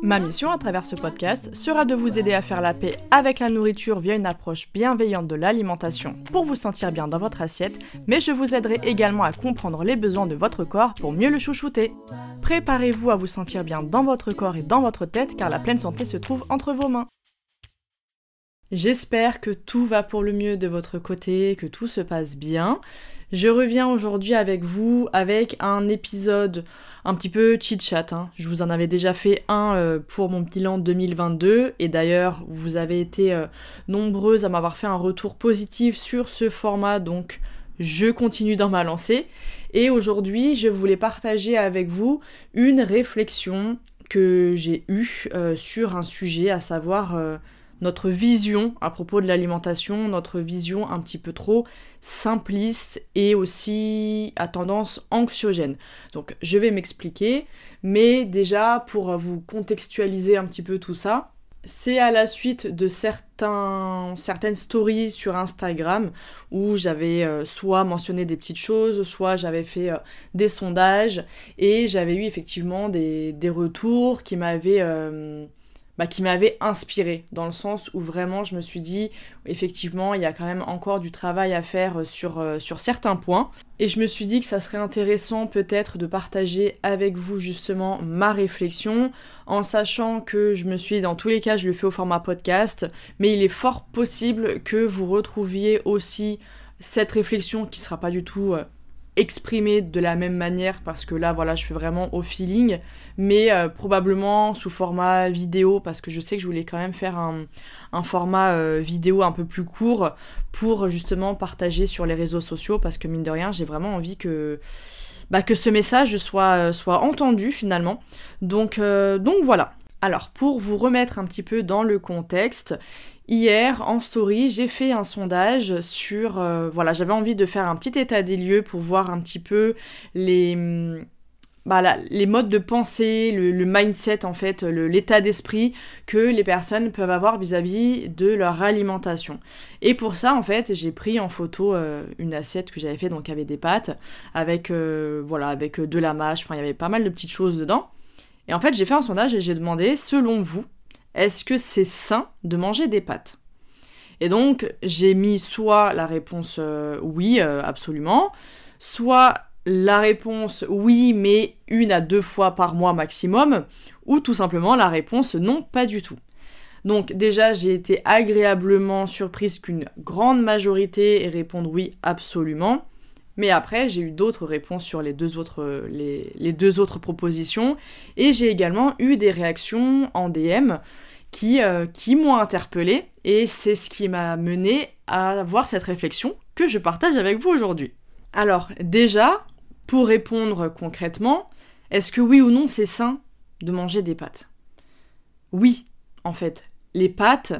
Ma mission à travers ce podcast sera de vous aider à faire la paix avec la nourriture via une approche bienveillante de l'alimentation pour vous sentir bien dans votre assiette, mais je vous aiderai également à comprendre les besoins de votre corps pour mieux le chouchouter. Préparez-vous à vous sentir bien dans votre corps et dans votre tête car la pleine santé se trouve entre vos mains. J'espère que tout va pour le mieux de votre côté, que tout se passe bien. Je reviens aujourd'hui avec vous avec un épisode un petit peu chit-chat. Hein. Je vous en avais déjà fait un euh, pour mon bilan 2022 et d'ailleurs vous avez été euh, nombreuses à m'avoir fait un retour positif sur ce format donc je continue dans ma lancée. Et aujourd'hui je voulais partager avec vous une réflexion que j'ai eue euh, sur un sujet à savoir notre vision à propos de l'alimentation, notre vision un petit peu trop simpliste et aussi à tendance anxiogène. Donc je vais m'expliquer, mais déjà pour vous contextualiser un petit peu tout ça, c'est à la suite de certains, certaines stories sur Instagram où j'avais euh, soit mentionné des petites choses, soit j'avais fait euh, des sondages et j'avais eu effectivement des, retours qui m'avaient... Euh, bah, qui m'avait inspiré, dans le sens où vraiment je me suis dit, effectivement, il y a quand même encore du travail à faire euh, sur, euh, sur certains points. Et je me suis dit que ça serait intéressant peut-être de partager avec vous justement ma réflexion, en sachant que je me suis, dans tous les cas, je le fais au format podcast, mais il est fort possible que vous retrouviez aussi cette réflexion qui sera pas du tout euh, exprimer de la même manière parce que là voilà je fais vraiment au feeling mais euh, probablement sous format vidéo parce que je sais que je voulais quand même faire un, format euh, vidéo un peu plus court pour justement partager sur les réseaux sociaux parce que mine de rien j'ai vraiment envie que bah, que ce message soit, soit entendu finalement. Donc, euh, donc voilà. Alors, pour vous remettre un petit peu dans le contexte, Hier, en story, j'ai fait un sondage sur... Euh, voilà, j'avais envie de faire un petit état des lieux pour voir un petit peu les... Mm, bah, les modes de pensée, le, mindset en fait, l'état d'esprit que les personnes peuvent avoir vis-à-vis de leur alimentation. Et pour ça en fait, j'ai pris en photo euh, une assiette que j'avais fait donc avec des pâtes, avec euh, voilà, avec de la mâche, enfin il y avait pas mal de petites choses dedans. Et en fait, j'ai fait un sondage et j'ai demandé selon vous, est-ce que c'est sain de manger des pâtes? Et donc, j'ai mis soit la réponse euh, oui, euh, absolument, soit la réponse oui, mais une à deux fois par mois maximum, ou tout simplement la réponse non, pas du tout. Donc déjà, j'ai été agréablement surprise qu'une grande majorité réponde oui, absolument. Mais après, j'ai eu d'autres réponses sur les deux autres, les deux autres propositions. Et j'ai également eu des réactions en DM qui, euh, qui m'ont interpellé et c'est ce qui m'a mené à avoir cette réflexion que je partage avec vous aujourd'hui. Alors déjà, pour répondre concrètement, est-ce que oui ou non c'est sain de manger des pâtes? Oui, en fait. Les pâtes,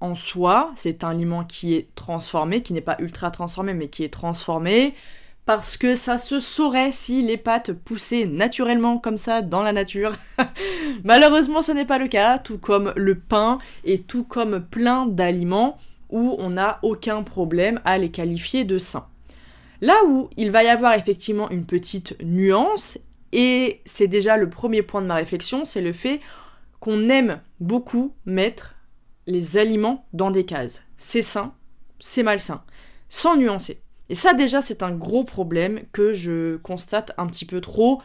en soi, c'est un aliment qui est transformé, qui n'est pas ultra transformé, mais qui est transformé parce que ça se saurait si les pâtes poussaient naturellement comme ça dans la nature. Malheureusement, ce n'est pas le cas, tout comme le pain et tout comme plein d'aliments où on n'a aucun problème à les qualifier de sains. Là où il va y avoir effectivement une petite nuance, et c'est déjà le premier point de ma réflexion, c'est le fait qu'on aime beaucoup mettre les aliments dans des cases. C'est sain, c'est malsain, sans nuancer. Et ça déjà c'est un gros problème que je constate un petit peu trop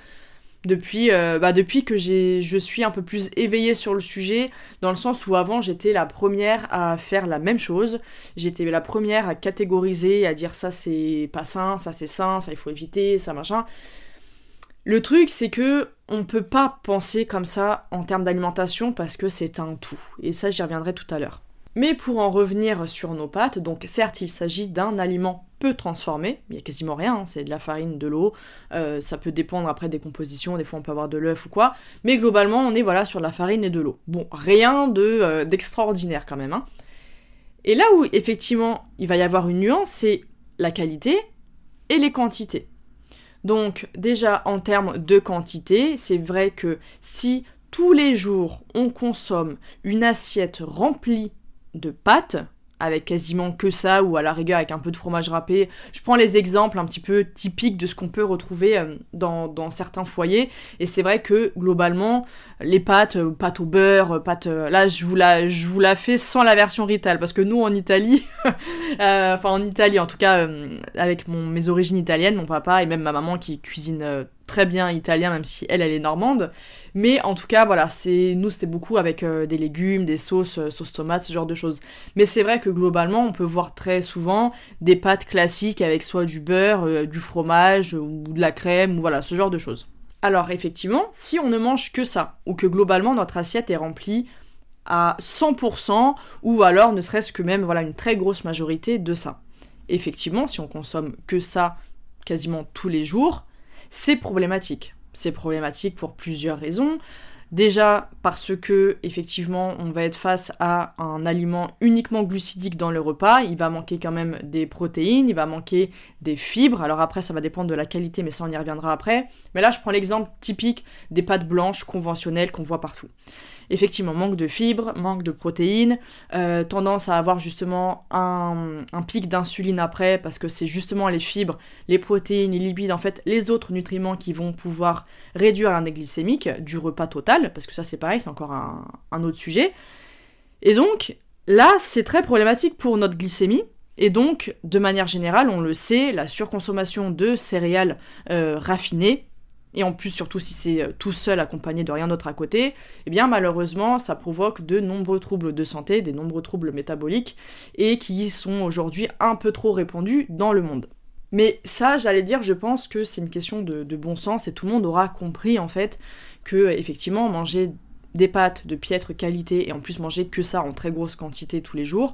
depuis, euh, bah, que je suis un peu plus éveillée sur le sujet, dans le sens où avant j'étais la première à faire la même chose, j'étais la première à catégoriser, à dire ça c'est pas sain, ça c'est sain, ça il faut éviter, ça machin. Le truc c'est que on peut pas penser comme ça en termes d'alimentation parce que c'est un tout. Et ça, j'y reviendrai tout à l'heure. Mais pour en revenir sur nos pâtes, donc certes, il s'agit d'un aliment peu transformé, il n'y a quasiment rien, hein, c'est de la farine, de l'eau, euh, ça peut dépendre après des compositions, des fois on peut avoir de l'œuf ou quoi, mais globalement on est voilà sur de la farine et de l'eau. Bon, rien de euh, d'extraordinaire quand même. Hein. Et là où effectivement il va y avoir une nuance, c'est la qualité et les quantités. Donc déjà en termes de quantité, c'est vrai que si tous les jours on consomme une assiette remplie de pâtes, avec quasiment que ça, ou à la rigueur avec un peu de fromage râpé. Je prends les exemples un petit peu typiques de ce qu'on peut retrouver euh, dans, certains foyers, et c'est vrai que globalement, les pâtes, euh, pâtes au beurre, euh, pâtes... là, je vous, la, je vous la fais sans la version Rital, parce que nous, en Italie, enfin en Italie en tout cas, avec mes origines italiennes, mon papa et même ma maman qui cuisine très bien italien, même si elle, elle est normande. Mais en tout cas, voilà, c'est nous, c'était beaucoup avec euh, des légumes, des sauces, euh, sauce tomate, ce genre de choses. Mais c'est vrai que globalement, on peut voir très souvent des pâtes classiques avec soit du beurre, euh, du fromage ou de la crème, ou voilà, ce genre de choses. Alors effectivement, si on ne mange que ça, ou que globalement notre assiette est remplie à 100%, ou alors ne serait-ce que même voilà une très grosse majorité de ça. Effectivement, si on consomme que ça quasiment tous les jours, c'est problématique. C'est problématique pour plusieurs raisons. Déjà parce que effectivement on va être face à un aliment uniquement glucidique dans le repas, il va manquer quand même des protéines, il va manquer des fibres. Alors après ça va dépendre de la qualité mais ça on y reviendra après. Mais là je prends l'exemple typique des pâtes blanches conventionnelles qu'on voit partout effectivement manque de fibres, manque de protéines, euh, tendance à avoir justement un, pic d'insuline après parce que c'est justement les fibres, les protéines, les lipides, en fait les autres nutriments qui vont pouvoir réduire l'index glycémique du repas total, parce que ça c'est pareil, c'est encore un, autre sujet. Et donc là c'est très problématique pour notre glycémie. Et donc, de manière générale, on le sait, la surconsommation de céréales euh, raffinées et en plus surtout si c'est euh, tout seul accompagné de rien d'autre à côté, eh bien malheureusement ça provoque de nombreux troubles de santé, des nombreux troubles métaboliques, et qui sont aujourd'hui un peu trop répandus dans le monde. Mais ça, j'allais dire, je pense que c'est une question de, de, bon sens et tout le monde aura compris en fait que effectivement manger des pâtes de piètre qualité et en plus manger que ça en très grosse quantité tous les jours,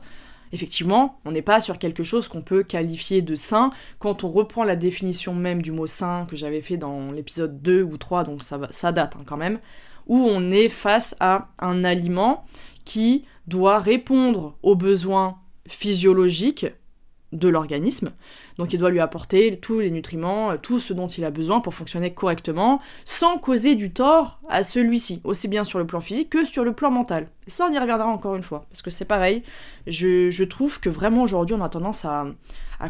effectivement, on n'est pas sur quelque chose qu'on peut qualifier de sain. Quand on reprend la définition même du mot sain que j'avais fait dans l'épisode 2 ou 3, donc ça, date hein, quand même, où on est face à un aliment qui doit répondre aux besoins physiologiques de l'organisme. Donc il doit lui apporter tous les nutriments, euh, tout ce dont il a besoin pour fonctionner correctement, sans causer du tort à celui-ci, aussi bien sur le plan physique que sur le plan mental. Ça, on y reviendra encore une fois, parce que c'est pareil, je, trouve que vraiment aujourd'hui, on a tendance à,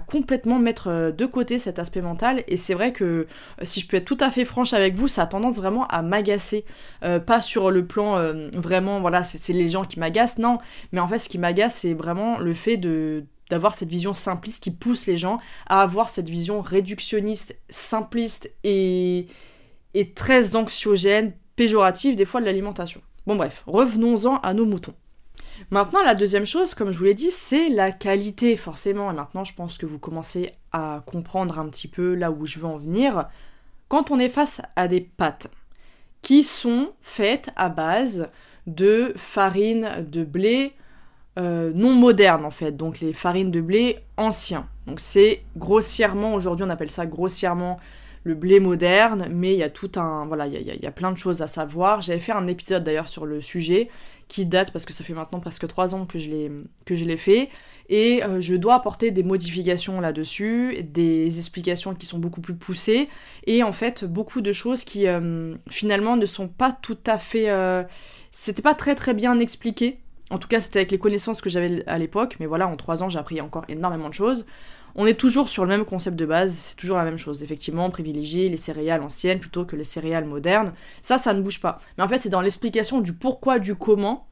complètement mettre euh, de côté cet aspect mental, et c'est vrai que, euh, si je peux être tout à fait franche avec vous, ça a tendance vraiment à m'agacer. pas sur le plan vraiment, voilà, c'est les gens qui m'agacent, non, mais en fait, ce qui m'agace, c'est vraiment le fait de d'avoir cette vision simpliste qui pousse les gens à avoir cette vision réductionniste, simpliste et, très anxiogène, péjorative des fois de l'alimentation. Bon bref, revenons-en à nos moutons. Maintenant, la deuxième chose, comme je vous l'ai dit, c'est la qualité, forcément. Et maintenant, je pense que vous commencez à comprendre un petit peu là où je veux en venir. Quand on est face à des pâtes qui sont faites à base de farine de blé, euh, non modernes en fait, donc les farines de blé anciens. Donc c'est grossièrement, aujourd'hui on appelle ça grossièrement le blé moderne, mais il y a tout un... Voilà, il y, a, plein de choses à savoir. J'avais fait un épisode d'ailleurs sur le sujet qui date parce que ça fait maintenant presque trois ans que je l'ai fait et euh, je dois apporter des modifications là-dessus, des explications qui sont beaucoup plus poussées et en fait beaucoup de choses qui euh, finalement ne sont pas tout à fait c'était pas très très bien expliqué en tout cas, c'était avec les connaissances que j'avais à l'époque, mais voilà, en trois ans, j'ai appris encore énormément de choses. On est toujours sur le même concept de base, c'est toujours la même chose. Effectivement, privilégier les céréales anciennes plutôt que les céréales modernes. Ça, ça ne bouge pas. Mais en fait, c'est dans l'explication du pourquoi, du comment,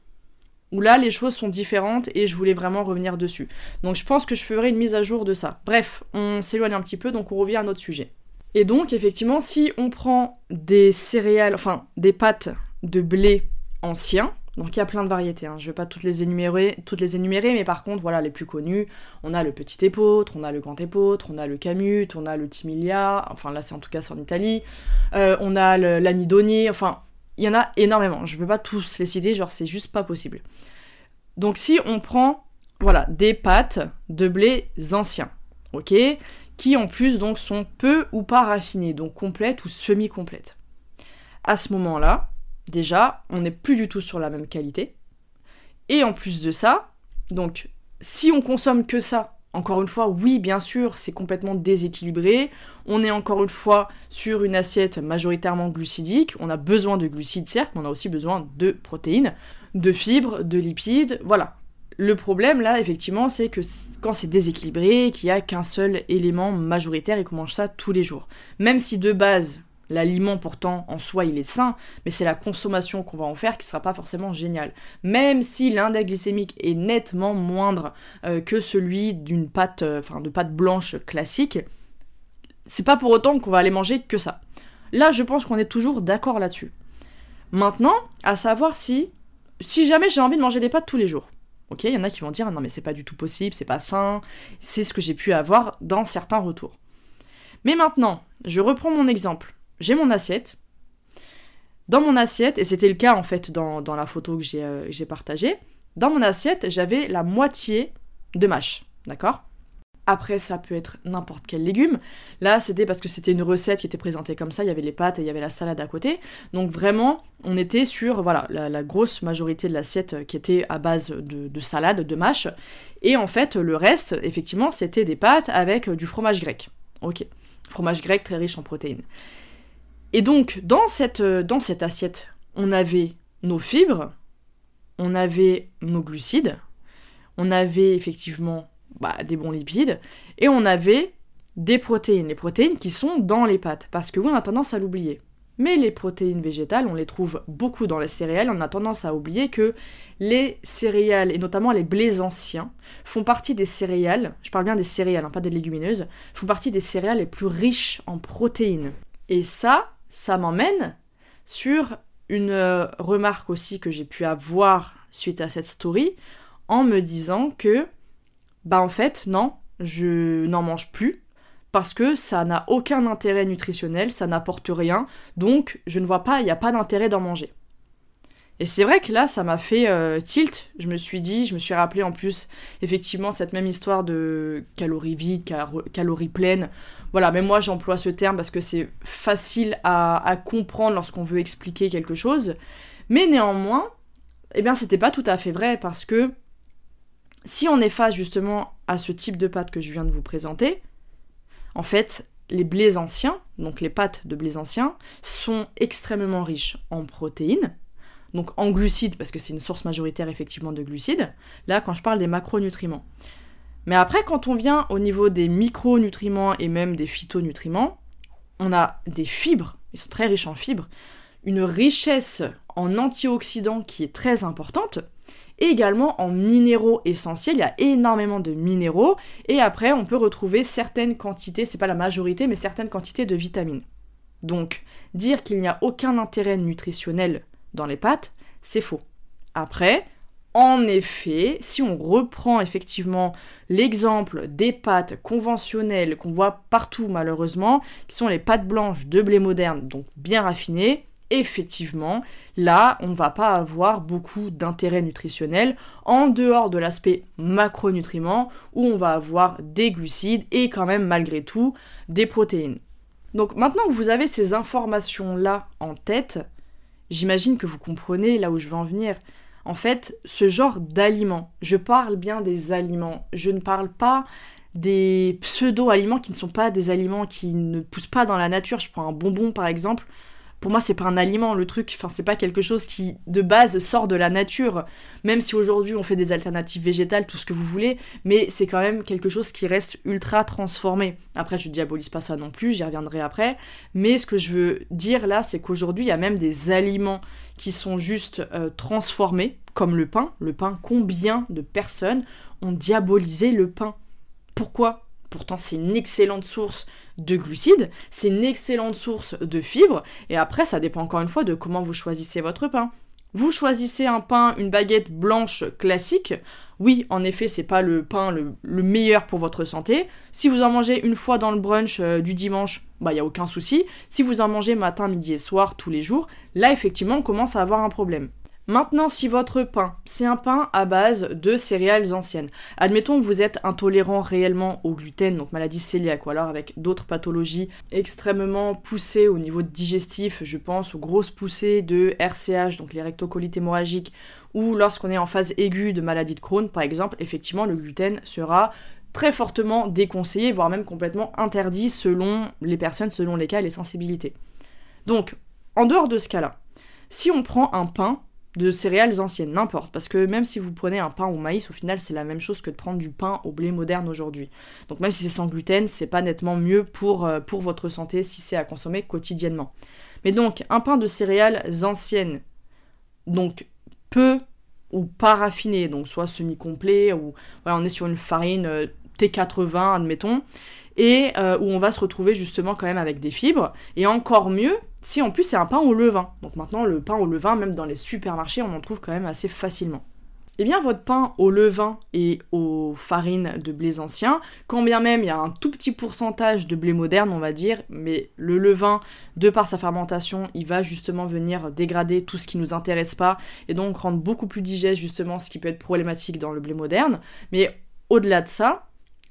où là, les choses sont différentes et je voulais vraiment revenir dessus. Donc, je pense que je ferai une mise à jour de ça. Bref, on s'éloigne un petit peu, donc on revient à notre sujet. Et donc, effectivement, si on prend des céréales, enfin, des pâtes de blé anciens, Donc il y a plein de variétés, hein. je vais pas toutes les énumérer, toutes les énumérer, mais par contre, voilà, les plus connus, on a le petit épeautre, on a le grand épeautre, on a le camut, on a le timilia, enfin là c'est en tout cas c'est en Italie, euh, on a l'amidonier, enfin il y en a énormément, je peux pas tous les citer, genre c'est juste pas possible. Donc si on prend, voilà, des pâtes de blé anciens, ok, qui en plus donc sont peu ou pas raffinées, donc complètes ou semi-complètes. À ce moment-là, déjà, on n'est plus du tout sur la même qualité. Et en plus de ça, donc si on consomme que ça, encore une fois, oui, bien sûr, c'est complètement déséquilibré. On est encore une fois sur une assiette majoritairement glucidique. On a besoin de glucides, certes, mais on a aussi besoin de protéines, de fibres, de lipides. Voilà. Le problème, là, effectivement, c'est que quand c'est déséquilibré, qu'il n'y a qu'un seul élément majoritaire et qu'on mange ça tous les jours. Même si de base, L'aliment pourtant en soi il est sain, mais c'est la consommation qu'on va en faire qui sera pas forcément géniale. Même si l'index glycémique est nettement moindre euh, que celui d'une pâte, euh, enfin de pâte blanche classique, c'est pas pour autant qu'on va aller manger que ça. Là, je pense qu'on est toujours d'accord là-dessus. Maintenant, à savoir si, si jamais j'ai envie de manger des pâtes tous les jours. Ok, il y en a qui vont dire non mais c'est pas du tout possible, c'est pas sain, c'est ce que j'ai pu avoir dans certains retours. Mais maintenant, je reprends mon exemple j'ai mon assiette. Dans mon assiette, et c'était le cas en fait dans, la photo que euh, j'ai partagée, dans mon assiette, j'avais la moitié de mâche, d'accord? Après, ça peut être n'importe quel légume. Là, c'était parce que c'était une recette qui était présentée comme ça. Il y avait les pâtes et il y avait la salade à côté. Donc vraiment, on était sur voilà la, grosse majorité de l'assiette qui était à base de, de, salade, de mâche. Et en fait, le reste, effectivement, c'était des pâtes avec du fromage grec. Ok. Fromage grec très riche en protéines. Et donc, dans cette, euh, dans cette assiette, on avait nos fibres, on avait nos glucides, on avait effectivement bah, des bons lipides, et on avait des protéines, les protéines qui sont dans les pâtes, parce que oui, on a tendance à l'oublier. Mais les protéines végétales, on les trouve beaucoup dans les céréales, on a tendance à oublier que les céréales, et notamment les blés anciens, font partie des céréales, je parle bien des céréales, hein, pas des légumineuses, font partie des céréales les plus riches en protéines. Et ça, ça m'emmène sur une euh, remarque aussi que j'ai pu avoir suite à cette story en me disant que bah en fait non, je n'en mange plus parce que ça n'a aucun intérêt nutritionnel, ça n'apporte rien, donc je ne vois pas, il n'y a pas d'intérêt d'en manger. Et c'est vrai que là, ça m'a fait euh, tilt. Je me suis dit, je me suis rappelé en plus, effectivement, cette même histoire de calories vides, calories pleines. Voilà, mais moi j'emploie ce terme parce que c'est facile à, comprendre lorsqu'on veut expliquer quelque chose. Mais néanmoins, eh bien, c'était pas tout à fait vrai parce que si on est face justement à ce type de pâtes que je viens de vous présenter, en fait, les blés anciens, donc les pâtes de blés anciens, sont extrêmement riches en protéines donc en glucides, parce que c'est une source majoritaire effectivement de glucides, là quand je parle des macronutriments. Mais après, quand on vient au niveau des micronutriments et même des phytonutriments, on a des fibres, ils sont très riches en fibres, une richesse en antioxydants qui est très importante, et également en minéraux essentiels, il y a énormément de minéraux, et après on peut retrouver certaines quantités, c'est pas la majorité, mais certaines quantités de vitamines. Donc, dire qu'il n'y a aucun intérêt nutritionnel les pâtes, c'est faux. Après, en effet, si on reprend effectivement l'exemple des pâtes conventionnelles qu'on voit partout malheureusement, qui sont les pâtes blanches de blé moderne, donc bien raffinées, effectivement, là, on va pas avoir beaucoup d'intérêt nutritionnel en dehors de l'aspect macronutriments où on va avoir des glucides et quand même malgré tout des protéines. Donc maintenant que vous avez ces informations-là en tête, J'imagine que vous comprenez là où je veux en venir. En fait, ce genre d'aliments, je parle bien des aliments, je ne parle pas des pseudo-aliments qui ne sont pas des aliments qui ne poussent pas dans la nature. Je prends un bonbon par exemple pour moi c'est pas un aliment le truc. Enfin c'est pas quelque chose qui de base sort de la nature. Même si aujourd'hui on fait des alternatives végétales tout ce que vous voulez mais c'est quand même quelque chose qui reste ultra transformé. Après je diabolise pas ça non plus j'y reviendrai après. Mais ce que je veux dire là c'est qu'aujourd'hui il y a même des aliments qui sont juste euh, transformés comme le pain. Le pain combien de personnes ont diabolisé le pain? Pourquoi? Pourtant, c'est une excellente source de glucides, c'est une excellente source de fibres, et après, ça dépend encore une fois de comment vous choisissez votre pain. Vous choisissez un pain, une baguette blanche classique. Oui, en effet, c'est pas le pain le, meilleur pour votre santé. Si vous en mangez une fois dans le brunch euh, du dimanche, bah y a aucun souci. Si vous en mangez matin, midi et soir tous les jours, là effectivement, on commence à avoir un problème. Maintenant, si votre pain, c'est un pain à base de céréales anciennes, admettons que vous êtes intolérant réellement au gluten, donc maladie cœliaque, ou alors avec d'autres pathologies extrêmement poussées au niveau digestif, je pense aux grosses poussées de RCH, donc les rectocolites hémorragiques, ou lorsqu'on est en phase aiguë de maladie de Crohn, par exemple, effectivement, le gluten sera très fortement déconseillé, voire même complètement interdit selon les personnes, selon les cas et les sensibilités. Donc, en dehors de ce cas-là, si on prend un pain de céréales anciennes, n'importe. Parce que même si vous prenez un pain au maïs, au final, c'est la même chose que de prendre du pain au blé moderne aujourd'hui. Donc même si c'est sans gluten, c'est pas nettement mieux pour, euh, pour votre santé si c'est à consommer quotidiennement. Mais donc, un pain de céréales anciennes, donc peu ou pas raffiné, donc soit semi-complet, ou voilà, on est sur une farine euh, T80, admettons, et euh, où on va se retrouver justement quand même avec des fibres, et encore mieux si en plus c'est un pain au levain. Donc maintenant le pain au levain, même dans les supermarchés, on en trouve quand même assez facilement. Eh bien votre pain au levain et aux farines de blé ancien, quand bien même il y a un tout petit pourcentage de blé moderne on va dire, mais le levain, de par sa fermentation, il va justement venir dégrader tout ce qui nous intéresse pas et donc rendre beaucoup plus digeste justement ce qui peut être problématique dans le blé moderne. Mais au-delà de ça,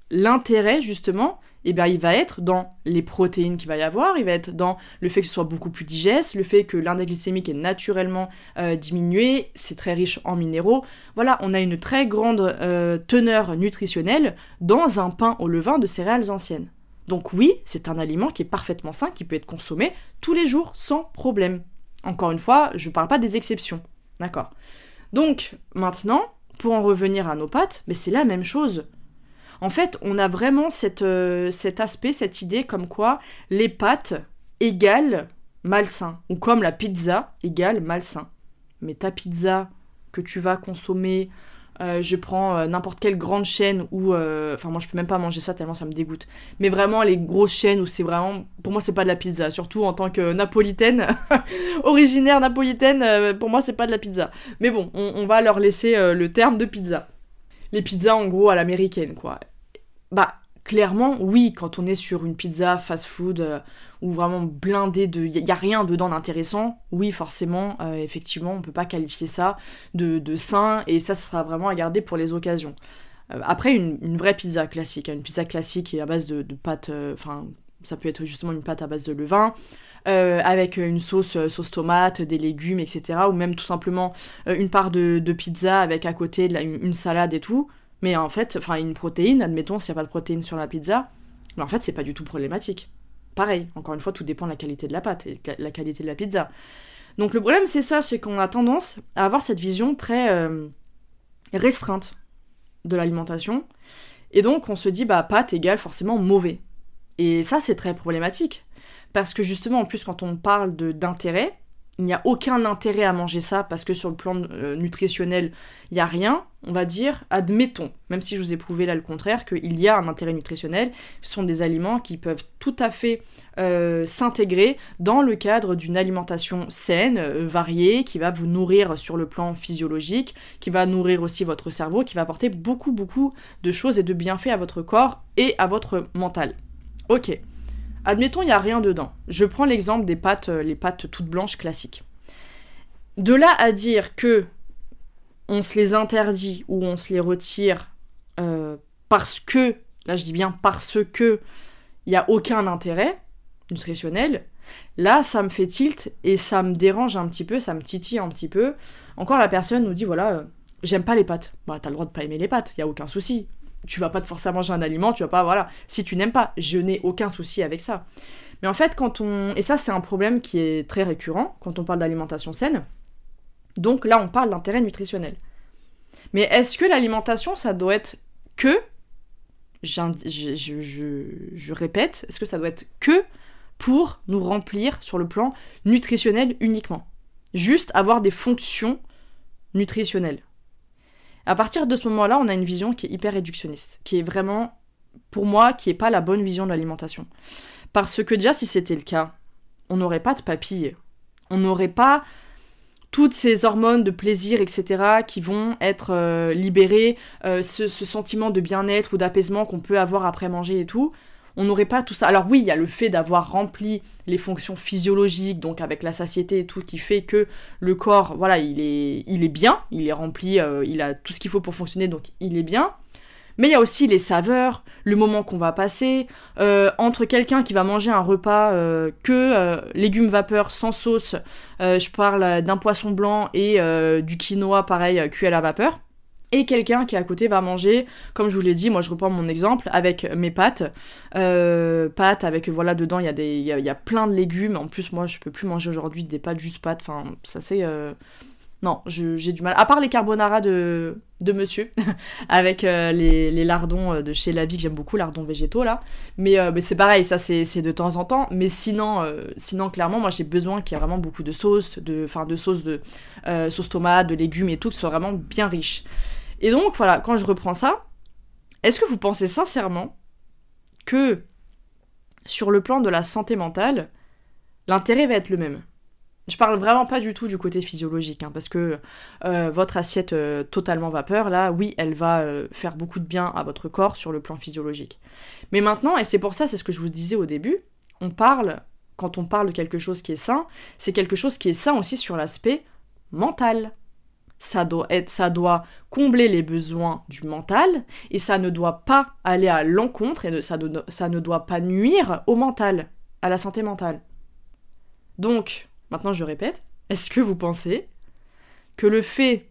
l'intérêt justement, eh bien, il va être dans les protéines qu'il va y avoir, il va être dans le fait que ce soit beaucoup plus digeste, le fait que l'index glycémique est naturellement euh, diminué, c'est très riche en minéraux. Voilà, on a une très grande euh, teneur nutritionnelle dans un pain au levain de céréales anciennes. Donc oui, c'est un aliment qui est parfaitement sain, qui peut être consommé tous les jours sans problème. Encore une fois, je ne parle pas des exceptions. D'accord? Donc maintenant, pour en revenir à nos pâtes, mais c'est la même chose. En fait, on a vraiment euh, cet aspect, cette idée comme quoi les pâtes égale malsain, ou comme la pizza égale malsain. Mais ta pizza que tu vas consommer, euh, je prends euh, n'importe quelle grande chaîne où, enfin moi je peux même pas manger ça tellement ça me dégoûte. Mais vraiment les grosses chaînes où c'est vraiment, pour moi c'est pas de la pizza, surtout en tant que napolitaine, originaire napolitaine, pour moi c'est pas de la pizza. Mais bon, on va leur laisser le terme de pizza les pizzas en gros à l'américaine quoi. Bah clairement oui quand on est sur une pizza fast food euh, ou vraiment blindée de y, a rien dedans d'intéressant, oui forcément euh, effectivement on peut pas qualifier ça de, de sain et ça sera vraiment à garder pour les occasions. Euh, après une, vraie pizza classique, hein, une pizza classique et à base de, de pâte, enfin ça peut être justement une pâte à base de levain, avec une sauce, sauce tomate, des légumes, etc. Ou même tout simplement une part de, pizza avec à côté une, salade et tout. Mais en fait, enfin une protéine, admettons s'il n'y a pas de protéine sur la pizza, mais en fait c'est pas du tout problématique. Pareil, encore une fois, tout dépend de la qualité de la pâte et la qualité de la pizza. Donc le problème c'est ça, c'est qu'on a tendance à avoir cette vision très restreinte de l'alimentation. Et donc on se dit bah pâte égale forcément mauvais. Et ça c'est très problématique. Parce que justement, en plus, quand on parle d'intérêt, il n'y a aucun intérêt à manger ça parce que sur le plan euh, nutritionnel, il n'y a rien, on va dire, admettons, même si je vous ai prouvé là le contraire, qu'il y a un intérêt nutritionnel, ce sont des aliments qui peuvent tout à fait euh, s'intégrer dans le cadre d'une alimentation saine, euh, variée, qui va vous nourrir sur le plan physiologique, qui va nourrir aussi votre cerveau, qui va apporter beaucoup, beaucoup de choses et de bienfaits à votre corps et à votre mental. Ok. Admettons, il n'y a rien dedans. Je prends l'exemple des pâtes, euh, les pâtes toutes blanches classiques. De là à dire que on se les interdit ou on se les retire euh, parce que, là je dis bien parce que, il n'y a aucun intérêt nutritionnel, là ça me fait tilt et ça me dérange un petit peu, ça me titille un petit peu. Encore la personne nous dit voilà, euh, j'aime pas les pâtes. Bah t'as le droit de pas aimer les pâtes, il y a aucun souci tu vas pas te forcer à manger un aliment, tu vas pas, voilà. Si tu n'aimes pas, je n'ai aucun souci avec ça. Mais en fait, quand on. Et ça, c'est un problème qui est très récurrent quand on parle d'alimentation saine. Donc là, on parle d'intérêt nutritionnel. Mais est-ce que l'alimentation, ça doit être que. Je, je, répète, est-ce que ça doit être que pour nous remplir sur le plan nutritionnel uniquement? Juste avoir des fonctions nutritionnelles. À partir de ce moment-là, on a une vision qui est hyper réductionniste, qui est vraiment, pour moi, qui est pas la bonne vision de l'alimentation. Parce que déjà, si c'était le cas, on n'aurait pas de papilles, on n'aurait pas toutes ces hormones de plaisir, etc., qui vont être euh, libérées, euh, ce, sentiment de bien-être ou d'apaisement qu'on peut avoir après manger et tout, on n'aurait pas tout ça. Alors oui, il y a le fait d'avoir rempli les fonctions physiologiques, donc avec la satiété et tout, qui fait que le corps, voilà, il est, il est bien, il est rempli, euh, il a tout ce qu'il faut pour fonctionner, donc il est bien. Mais il y a aussi les saveurs, le moment qu'on va passer, euh, entre quelqu'un qui va manger un repas euh, que légumes vapeur sans sauce, je parle d'un poisson blanc et du quinoa pareil cuit à la vapeur. Et quelqu'un qui à côté va manger, comme je vous l'ai dit, moi je reprends mon exemple, avec mes pâtes. pâtes avec, voilà, dedans il y, a des, y, a plein de légumes. En plus, moi je peux plus manger aujourd'hui des pâtes juste pâtes. Enfin, ça c'est non, j'ai du mal. À part les carbonara de, de monsieur, avec euh, les, lardons euh, de chez La Vie, que j'aime beaucoup, lardons végétaux là. Mais, euh, mais c'est pareil, ça c'est de temps en temps. Mais sinon, sinon clairement, moi j'ai besoin qu'il y ait vraiment beaucoup de sauce, de, enfin de sauce de sauce tomate, de légumes et tout, que ce soit vraiment bien riche. Et donc voilà, quand je reprends ça, est-ce que vous pensez sincèrement que sur le plan de la santé mentale, l'intérêt va être le même? Je parle vraiment pas du tout du côté physiologique, hein, parce que euh, votre assiette euh, totalement vapeur, là, oui, elle va euh, faire beaucoup de bien à votre corps sur le plan physiologique. Mais maintenant, et c'est pour ça, c'est ce que je vous disais au début, on parle, quand on parle de quelque chose qui est sain, c'est quelque chose qui est sain aussi sur l'aspect mental. Ça doit, combler les besoins du mental, et ça ne doit pas aller à l'encontre, et ça, ne doit pas nuire au mental, à la santé mentale. Donc, Maintenant, je répète, est-ce que vous pensez que le fait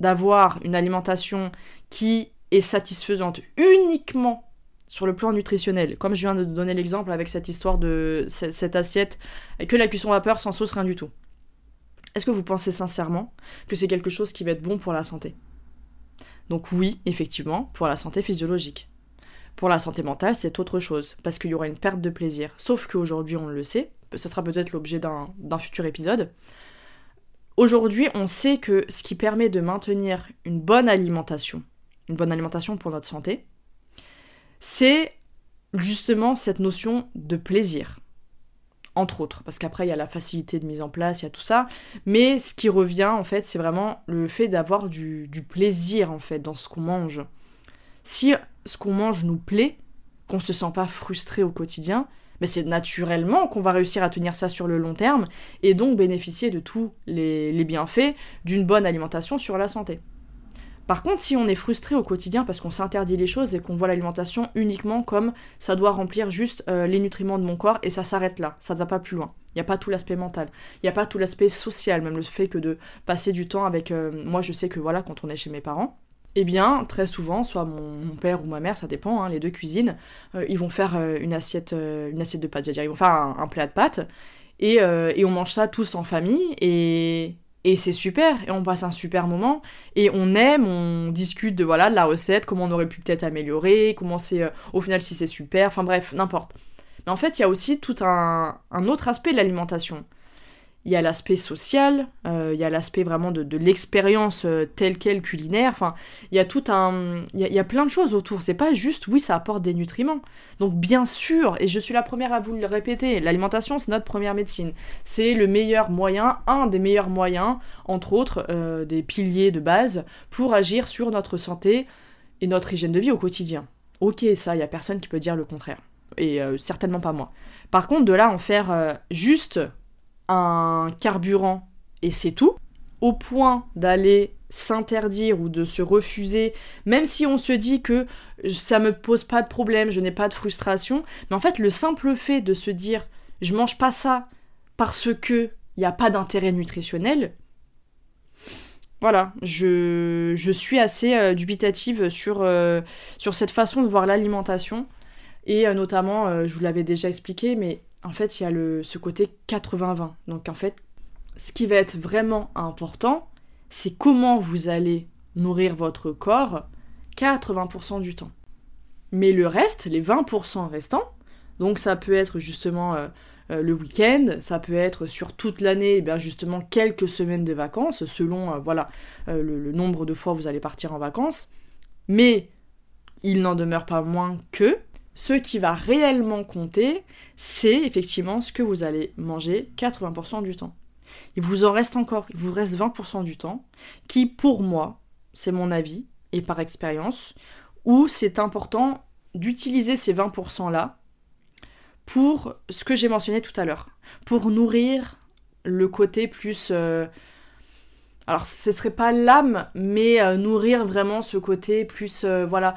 d'avoir une alimentation qui est satisfaisante uniquement sur le plan nutritionnel, comme je viens de donner l'exemple avec cette histoire de cette, assiette, et que la cuisson vapeur sans sauce, rien du tout? Est-ce que vous pensez sincèrement que c'est quelque chose qui va être bon pour la santé? Donc oui, effectivement, pour la santé physiologique. Pour la santé mentale, c'est autre chose, parce qu'il y aura une perte de plaisir. Sauf qu'aujourd'hui, on le sait, ce sera peut-être l'objet d'un futur épisode. Aujourd'hui, on sait que ce qui permet de maintenir une bonne alimentation, une bonne alimentation pour notre santé, c'est justement cette notion de plaisir. Entre autres, parce qu'après il y a la facilité de mise en place, il y a tout ça, mais ce qui revient en fait, c'est vraiment le fait d'avoir du, plaisir en fait dans ce qu'on mange. Si ce qu'on mange nous plaît, qu'on se sent pas frustré au quotidien, mais c'est naturellement qu'on va réussir à tenir ça sur le long terme et donc bénéficier de tous les, bienfaits d'une bonne alimentation sur la santé. Par contre, si on est frustré au quotidien parce qu'on s'interdit les choses et qu'on voit l'alimentation uniquement comme ça doit remplir juste euh, les nutriments de mon corps et ça s'arrête là, ça ne va pas plus loin. Il n'y a pas tout l'aspect mental, il n'y a pas tout l'aspect social, même le fait que de passer du temps avec... Euh, moi je sais que voilà, quand on est chez mes parents, eh bien, très souvent, soit mon, père ou ma mère, ça dépend, hein, les deux cuisines, euh, ils vont faire une, assiette, une assiette de pâtes, dire, ils vont faire un, plat de pâtes, et, on mange ça tous en famille, et, c'est super, et on passe un super moment, et on aime, on discute de, voilà, la recette, comment on aurait pu peut-être améliorer, comment c'est, au final, si c'est super, enfin bref, n'importe. Mais en fait, il y a aussi tout un autre aspect de l'alimentation il y a l'aspect social, euh, il y a l'aspect vraiment de, l'expérience euh, telle qu'elle culinaire, enfin, il y a tout un... Il y, a, plein de choses autour, c'est pas juste, oui, ça apporte des nutriments. Donc bien sûr, et je suis la première à vous le répéter, l'alimentation, c'est notre première médecine. C'est le meilleur moyen, un des meilleurs moyens, entre autres, euh, des piliers de base, pour agir sur notre santé et notre hygiène de vie au quotidien. Ok, ça, il y a personne qui peut dire le contraire. Et certainement pas moi. Par contre, de là en faire juste un carburant et c'est tout, au point d'aller s'interdire ou de se refuser, même si on se dit que ça me pose pas de problème, je n'ai pas de frustration, mais en fait le simple fait de se dire je mange pas ça parce que il n'y a pas d'intérêt nutritionnel, voilà, je, je suis assez euh, dubitative sur, euh, sur cette façon de voir l'alimentation. Et euh, notamment, je vous l'avais déjà expliqué, mais en fait, il y a le, ce côté 80-20. Donc en fait, ce qui va être vraiment important, c'est comment vous allez nourrir votre corps 80% du temps. Mais le reste, les 20% restants, donc ça peut être justement euh, euh, le week-end, ça peut être sur toute l'année, eh bien justement quelques semaines de vacances, selon euh, voilà le, nombre de fois où vous allez partir en vacances. Mais il n'en demeure pas moins que ce qui va réellement compter, c'est effectivement ce que vous allez manger 80% du temps. il vous en reste encore, il vous reste 20% du temps, qui pour moi, c'est mon avis, et par expérience, où c'est important d'utiliser ces 20% là pour ce que j'ai mentionné tout à l'heure, pour nourrir le côté plus... Euh, alors ce serait pas l'âme, mais euh, nourrir vraiment ce côté plus, euh, voilà,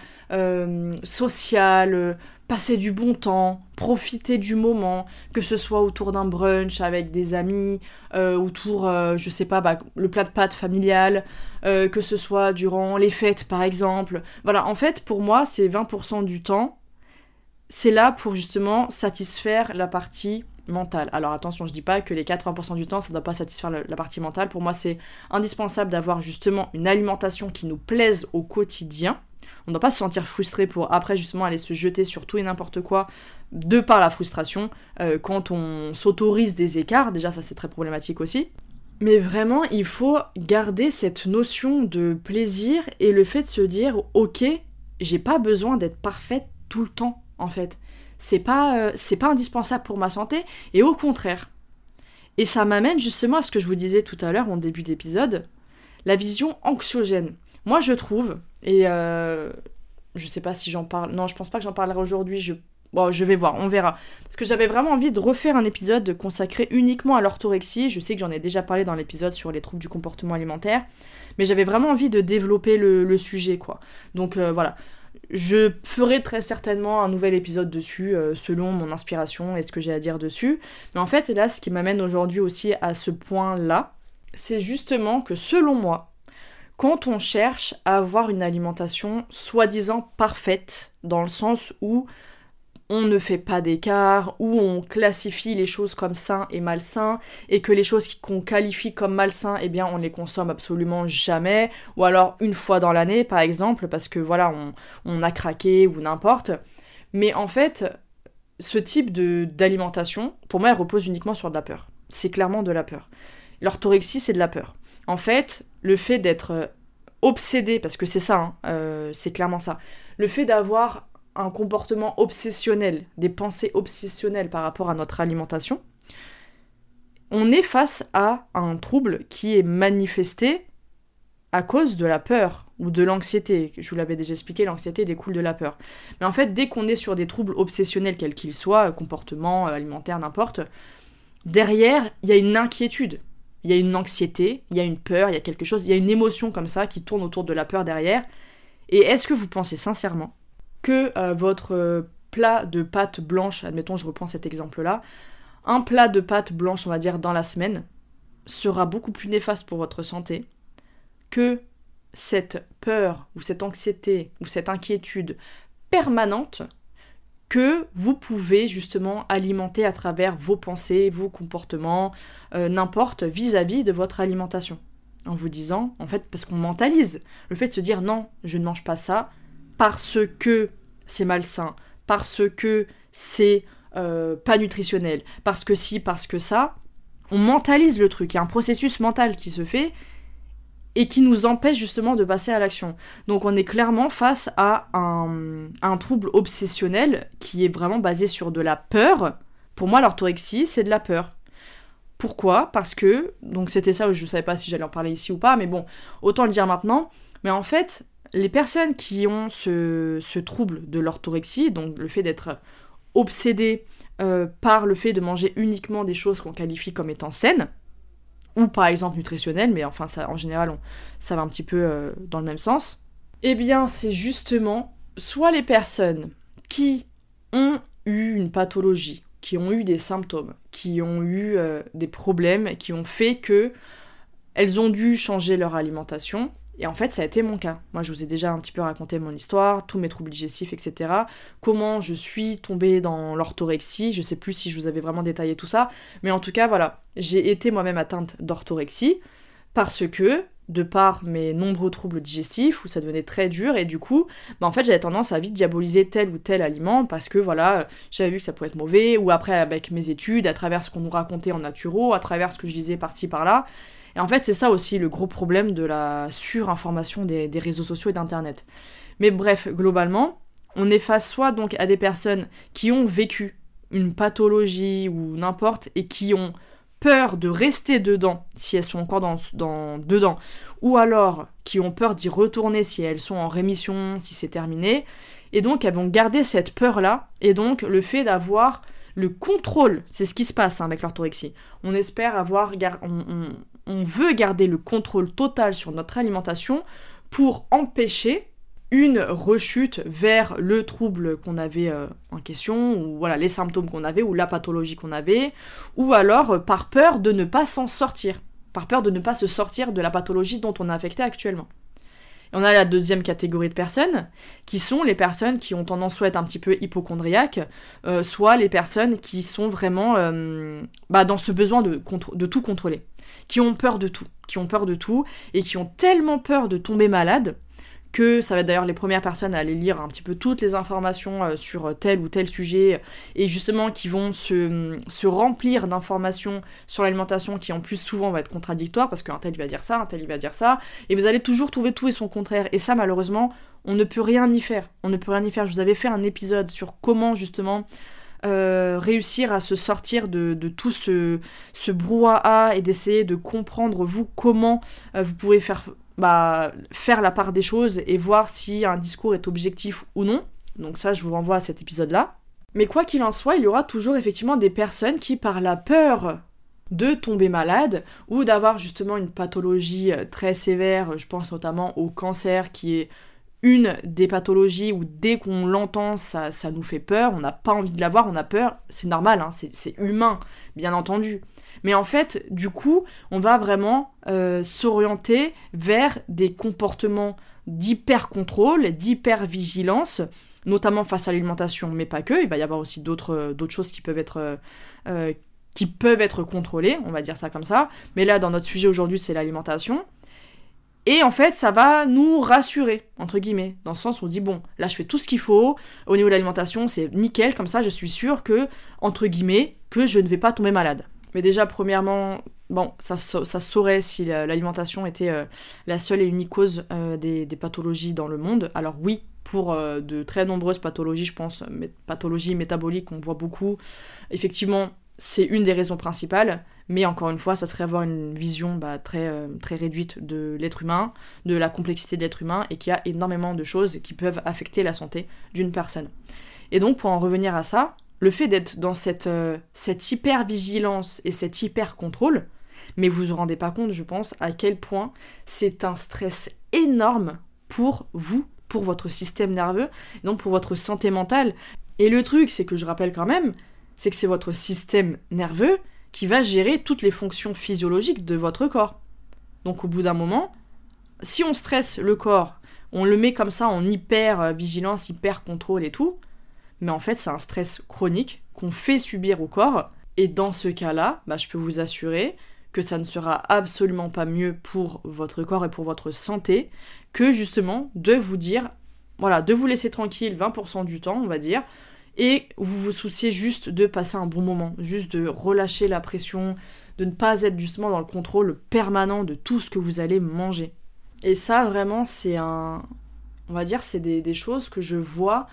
social, passer du bon temps, profiter du moment, que ce soit autour d'un brunch avec des amis, euh, autour, euh, je sais pas, bah, le plat de pâtes familial, euh, que ce soit durant les fêtes par exemple. Voilà, en fait, pour moi, c'est 20% du temps, c'est là pour justement satisfaire la partie Alors attention, je dis pas que les 80% du temps, ça ne doit pas satisfaire la partie mentale. Pour moi, c'est indispensable d'avoir justement une alimentation qui nous plaise au quotidien on ne doit pas se sentir frustré pour après justement aller se jeter sur tout et n'importe quoi de par la frustration euh, quand on s'autorise des écarts. Déjà ça c'est très problématique aussi. Mais vraiment, il faut garder cette notion de plaisir et le fait de se dire ok, j'ai pas besoin d'être parfaite tout le temps en fait. C'est pas euh, c'est pas indispensable pour ma santé et au contraire. Et ça m'amène justement à ce que je vous disais tout à l'heure en début d'épisode, la vision anxiogène. Moi, je trouve, et euh, je sais pas si j'en parle. Non, je pense pas que j'en parlerai aujourd'hui. Je... Je vais voir, on verra. Parce que j'avais vraiment envie de refaire un épisode consacré uniquement à l'orthorexie. Je sais que j'en ai déjà parlé dans l'épisode sur les troubles du comportement alimentaire. Mais j'avais vraiment envie de développer le, sujet, quoi. Donc euh, voilà. Je ferai très certainement un nouvel épisode dessus, euh, selon mon inspiration et ce que j'ai à dire dessus. Mais en fait, là, ce qui m'amène aujourd'hui aussi à ce point-là, c'est justement que selon moi, quand on cherche à avoir une alimentation soi-disant parfaite, dans le sens où on ne fait pas d'écart, où on classifie les choses comme sains et malsains, et que les choses qu'on qualifie comme malsains, eh bien, on les consomme absolument jamais, ou alors une fois dans l'année, par exemple, parce que voilà, on, on a craqué ou n'importe. Mais en fait, ce type d'alimentation, pour moi, elle repose uniquement sur de la peur. C'est clairement de la peur. L'orthorexie, c'est de la peur. En fait, le fait d'être obsédé, parce que c'est ça, hein, euh, c'est clairement ça, le fait d'avoir un comportement obsessionnel, des pensées obsessionnelles par rapport à notre alimentation, on est face à un trouble qui est manifesté à cause de la peur ou de l'anxiété. Je vous l'avais déjà expliqué, l'anxiété découle de la peur. Mais en fait, dès qu'on est sur des troubles obsessionnels, quels qu'ils soient, comportement, alimentaire, n'importe, derrière, il y a une inquiétude il y a une anxiété, il y a une peur, il y a quelque chose, il y a une émotion comme ça qui tourne autour de la peur derrière. Et est-ce que vous pensez sincèrement que euh, votre euh, plat de pâte blanche, admettons je reprends cet exemple-là, un plat de pâte blanche, on va dire, dans la semaine, sera beaucoup plus néfaste pour votre santé que cette peur ou cette anxiété ou cette inquiétude permanente que vous pouvez justement alimenter à travers vos pensées, vos comportements, euh, n'importe, vis-à-vis de votre alimentation. En vous disant, en fait, parce qu'on mentalise, le fait de se dire non, je ne mange pas ça parce que c'est malsain, parce que c'est euh, pas nutritionnel, parce que si, parce que ça, on mentalise le truc. Il y a un processus mental qui se fait et qui nous empêche justement de passer à l'action. Donc on est clairement face à un, trouble obsessionnel qui est vraiment basé sur de la peur. Pour moi, l'orthorexie, c'est de la peur. Pourquoi? Parce que, donc c'était ça, je ne savais pas si j'allais en parler ici ou pas, mais bon, autant le dire maintenant. Mais en fait, les personnes qui ont ce, trouble de l'orthorexie, donc le fait d'être obsédé euh, par le fait de manger uniquement des choses qu'on qualifie comme étant saines, ou par exemple nutritionnel, mais enfin ça, en général ça va un petit peu euh, dans le même sens, eh bien c'est justement soit les personnes qui ont eu une pathologie, qui ont eu des symptômes, qui ont eu euh, des problèmes, qui ont fait que elles ont dû changer leur alimentation, et en fait, ça a été mon cas. Moi, je vous ai déjà un petit peu raconté mon histoire, tous mes troubles digestifs, etc. Comment je suis tombée dans l'orthorexie. Je sais plus si je vous avais vraiment détaillé tout ça. Mais en tout cas, voilà. J'ai été moi-même atteinte d'orthorexie parce que, de par mes nombreux troubles digestifs, où ça devenait très dur, et du coup, bah en fait, j'avais tendance à vite diaboliser tel ou tel aliment parce que, voilà, j'avais vu que ça pouvait être mauvais, ou après, avec mes études, à travers ce qu'on nous racontait en naturo, à travers ce que je disais par-ci par-là, et en fait, c'est ça aussi le gros problème de la surinformation des, réseaux sociaux et d'Internet. Mais bref, globalement, on est face soit donc à des personnes qui ont vécu une pathologie ou n'importe et qui ont peur de rester dedans si elles sont encore dans, dans dedans, ou alors qui ont peur d'y retourner si elles sont en rémission, si c'est terminé. Et donc elles vont garder cette peur-là, et donc le fait d'avoir le contrôle, c'est ce qui se passe hein, avec l'orthorexie. On espère avoir, veut garder le contrôle total sur notre alimentation pour empêcher une rechute vers le trouble qu'on avait euh, en question, ou voilà, les symptômes qu'on avait, ou la pathologie qu'on avait, ou alors euh, par peur de ne pas s'en sortir, par peur de ne pas se sortir de la pathologie dont on est affecté actuellement. Et on a la deuxième catégorie de personnes, qui sont les personnes qui ont tendance soit à être un petit peu hypochondriaques, euh, soit les personnes qui sont vraiment bah, dans ce besoin de tout contrôler, qui ont peur de tout, qui ont peur de tout, et qui ont tellement peur de tomber malade, que ça va être d'ailleurs les premières personnes à aller lire un petit peu toutes les informations euh, sur tel ou tel sujet, et justement qui vont se, se remplir d'informations sur l'alimentation qui en plus souvent va être contradictoire parce qu'un tel il va dire ça, un tel il va dire ça, et vous allez toujours trouver tout et son contraire. Et ça malheureusement, on ne peut rien y faire. On ne peut rien y faire. Je vous avais fait un épisode sur comment justement euh, réussir à se sortir de, tout ce, ce brouhaha et d'essayer de comprendre vous comment euh, vous pouvez faire bah, faire la part des choses et voir si un discours est objectif ou non. Donc ça, je vous renvoie à cet épisode-là. Mais quoi qu'il en soit, il y aura toujours effectivement des personnes qui, par la peur de tomber malade ou d'avoir justement une pathologie euh, très sévère, je pense notamment au cancer qui est une des pathologies où dès qu'on l'entend, ça, ça, nous fait peur, on n'a pas envie de l'avoir, on a peur, c'est normal, hein, c'est humain, bien entendu. Mais en fait, du coup, on va vraiment euh, s'orienter vers des comportements d'hyper-contrôle, d'hyper-vigilance, notamment face à l'alimentation, mais pas que. Il va y avoir aussi d'autres euh, choses qui peuvent être... Euh, qui peuvent être contrôlées, on va dire ça comme ça. Mais là, dans notre sujet aujourd'hui, c'est l'alimentation. Et en fait, ça va nous rassurer, entre guillemets, dans le sens où on dit, bon, là je fais tout ce qu'il faut, au niveau de l'alimentation, c'est nickel, comme ça je suis sûr que, entre guillemets, que je ne vais pas tomber malade. Mais déjà, premièrement, bon, ça, ça saurait si l'alimentation était euh, la seule et unique cause euh, des, pathologies dans le monde. Alors oui, pour euh, de très nombreuses pathologies, je pense, pathologies métaboliques qu'on voit beaucoup, effectivement, c'est une des raisons principales. Mais encore une fois, ça serait avoir une vision bah, très, très réduite de l'être humain, de la complexité de l'être humain, et qu'il y a énormément de choses qui peuvent affecter la santé d'une personne. Et donc, pour en revenir à ça, le fait d'être dans cette, euh, cette hyper-vigilance et cet hyper-contrôle, mais vous vous rendez pas compte, je pense, à quel point c'est un stress énorme pour vous, pour votre système nerveux, donc pour votre santé mentale. Et le truc, c'est que je rappelle quand même, c'est que c'est votre système nerveux qui va gérer toutes les fonctions physiologiques de votre corps. Donc au bout d'un moment, si on stresse le corps, on le met comme ça en hyper vigilance, hyper contrôle et tout, mais en fait c'est un stress chronique qu'on fait subir au corps, et dans ce cas-là, bah, je peux vous assurer que ça ne sera absolument pas mieux pour votre corps et pour votre santé que justement de vous dire, voilà, de vous laisser tranquille 20% du temps, on va dire, et vous vous souciez juste de passer un bon moment, juste de relâcher la pression, de ne pas être justement dans le contrôle permanent de tout ce que vous allez manger. Et ça, vraiment, c'est un. On va dire, c'est des, des, choses que je vois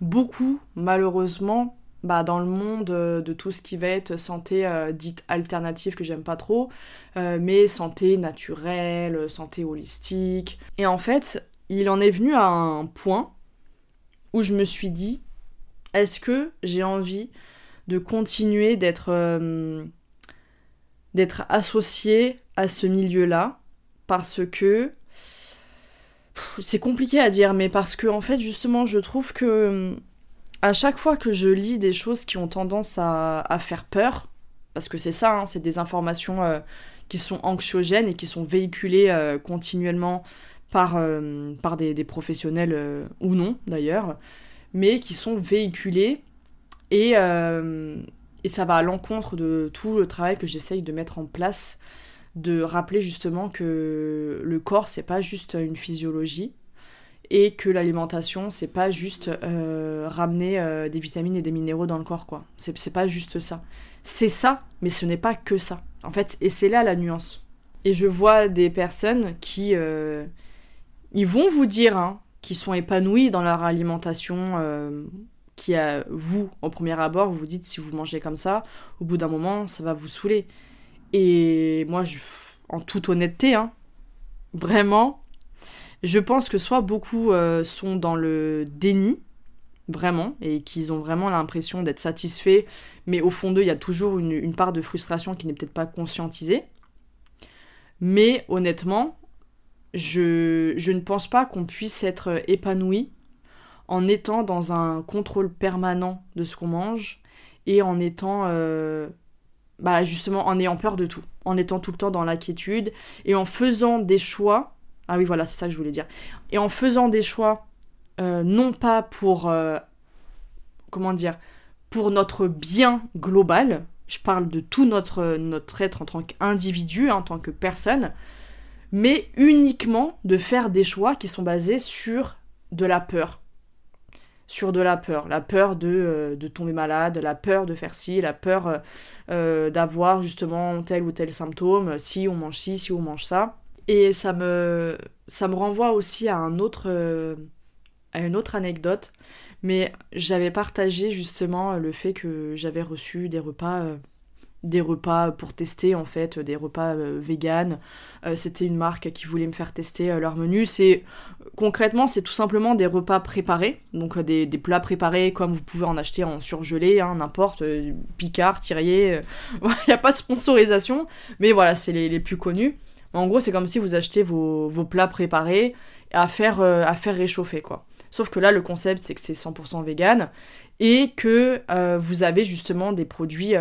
beaucoup, malheureusement, bah, dans le monde euh, de tout ce qui va être santé euh, dite alternative que j'aime pas trop, euh, mais santé naturelle, santé holistique. Et en fait, il en est venu à un point où je me suis dit, est-ce que j'ai envie de continuer d'être d'être associé à ce milieu-là? Parce que c'est compliqué à dire, mais parce que en fait, justement, je trouve que à chaque fois que je lis des choses qui ont tendance à, faire peur, parce que c'est ça, hein, c'est des informations euh, qui sont anxiogènes et qui sont véhiculées euh, continuellement par, euh, des, professionnels ou non d'ailleurs, mais qui sont véhiculées et, et ça va à l'encontre de tout le travail que j'essaye de mettre en place de rappeler justement que le corps c'est pas juste une physiologie et que l'alimentation c'est pas juste euh, ramener euh, des vitamines et des minéraux dans le corps quoi. C'est pas juste ça. C'est ça, mais ce n'est pas que ça. En fait, et c'est là la nuance. Et je vois des personnes qui euh, ils vont vous dire hein, qu'ils sont épanouis dans leur alimentation qui a vous au premier abord vous vous dites si vous mangez comme ça au bout d'un moment ça va vous saouler Et moi, je, en toute honnêteté, hein, vraiment, je pense que soit beaucoup euh, sont dans le déni, vraiment, et qu'ils ont vraiment l'impression d'être satisfaits, mais au fond d'eux, il y a toujours une, part de frustration qui n'est peut-être pas conscientisée. Mais honnêtement, je, je ne pense pas qu'on puisse être épanoui en étant dans un contrôle permanent de ce qu'on mange et en étant euh, bah justement en ayant peur de tout, en étant tout le temps dans l'inquiétude et en faisant des choix. Ah oui, voilà, c'est ça que je voulais dire. Et en faisant des choix, euh, non pas pour. Euh, comment dire Pour notre bien global. Je parle de tout notre, notre être en tant qu'individu, en tant que personne. Mais uniquement de faire des choix qui sont basés sur de la peur sur de la peur. La peur de, euh, de tomber malade, la peur de faire ci, la peur euh, euh, d'avoir justement tel ou tel symptôme, si on mange ci, si on mange ça. Et ça me, ça me renvoie aussi à, un autre, à une autre anecdote. Mais j'avais partagé justement le fait que j'avais reçu des repas des repas pour tester en fait, des repas euh, vegan. Euh, c'était une marque qui voulait me faire tester euh, leur menu. C'est concrètement c'est tout simplement des repas préparés, donc des, plats préparés comme vous pouvez en acheter en surgelé, hein, n'importe, Picard, Thierry. Il n'y a pas de sponsorisation, mais voilà c'est les, plus connus. En gros c'est comme si vous achetez vos, plats préparés à faire, à faire réchauffer quoi. Sauf que là, le concept, c'est que c'est 100% vegan et que vous avez justement des produits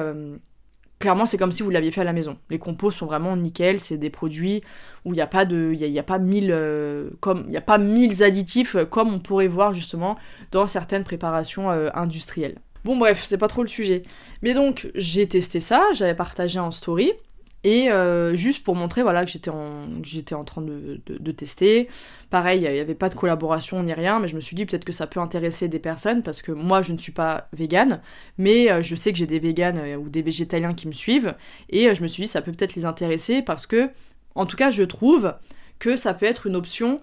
clairement, c'est comme si vous l'aviez fait à la maison. Les compos sont vraiment nickel, c'est des produits où il n'y a pas de, il y a, pas mille, euh, comme, il a pas mille additifs euh, comme on pourrait voir justement dans certaines préparations euh, industrielles. Bon bref, c'est pas trop le sujet. Mais donc j'ai testé ça, j'avais partagé en story. Et euh, juste pour montrer voilà, que j'étais en, en train de, de, tester. Pareil, il n'y avait pas de collaboration ni rien, mais je me suis dit peut-être que ça peut intéresser des personnes parce que moi je ne suis pas végane, mais euh, je sais que j'ai des véganes euh, ou des végétaliens qui me suivent. Et je me suis dit ça peut peut-être les intéresser parce que, en tout cas, je trouve que ça peut être une option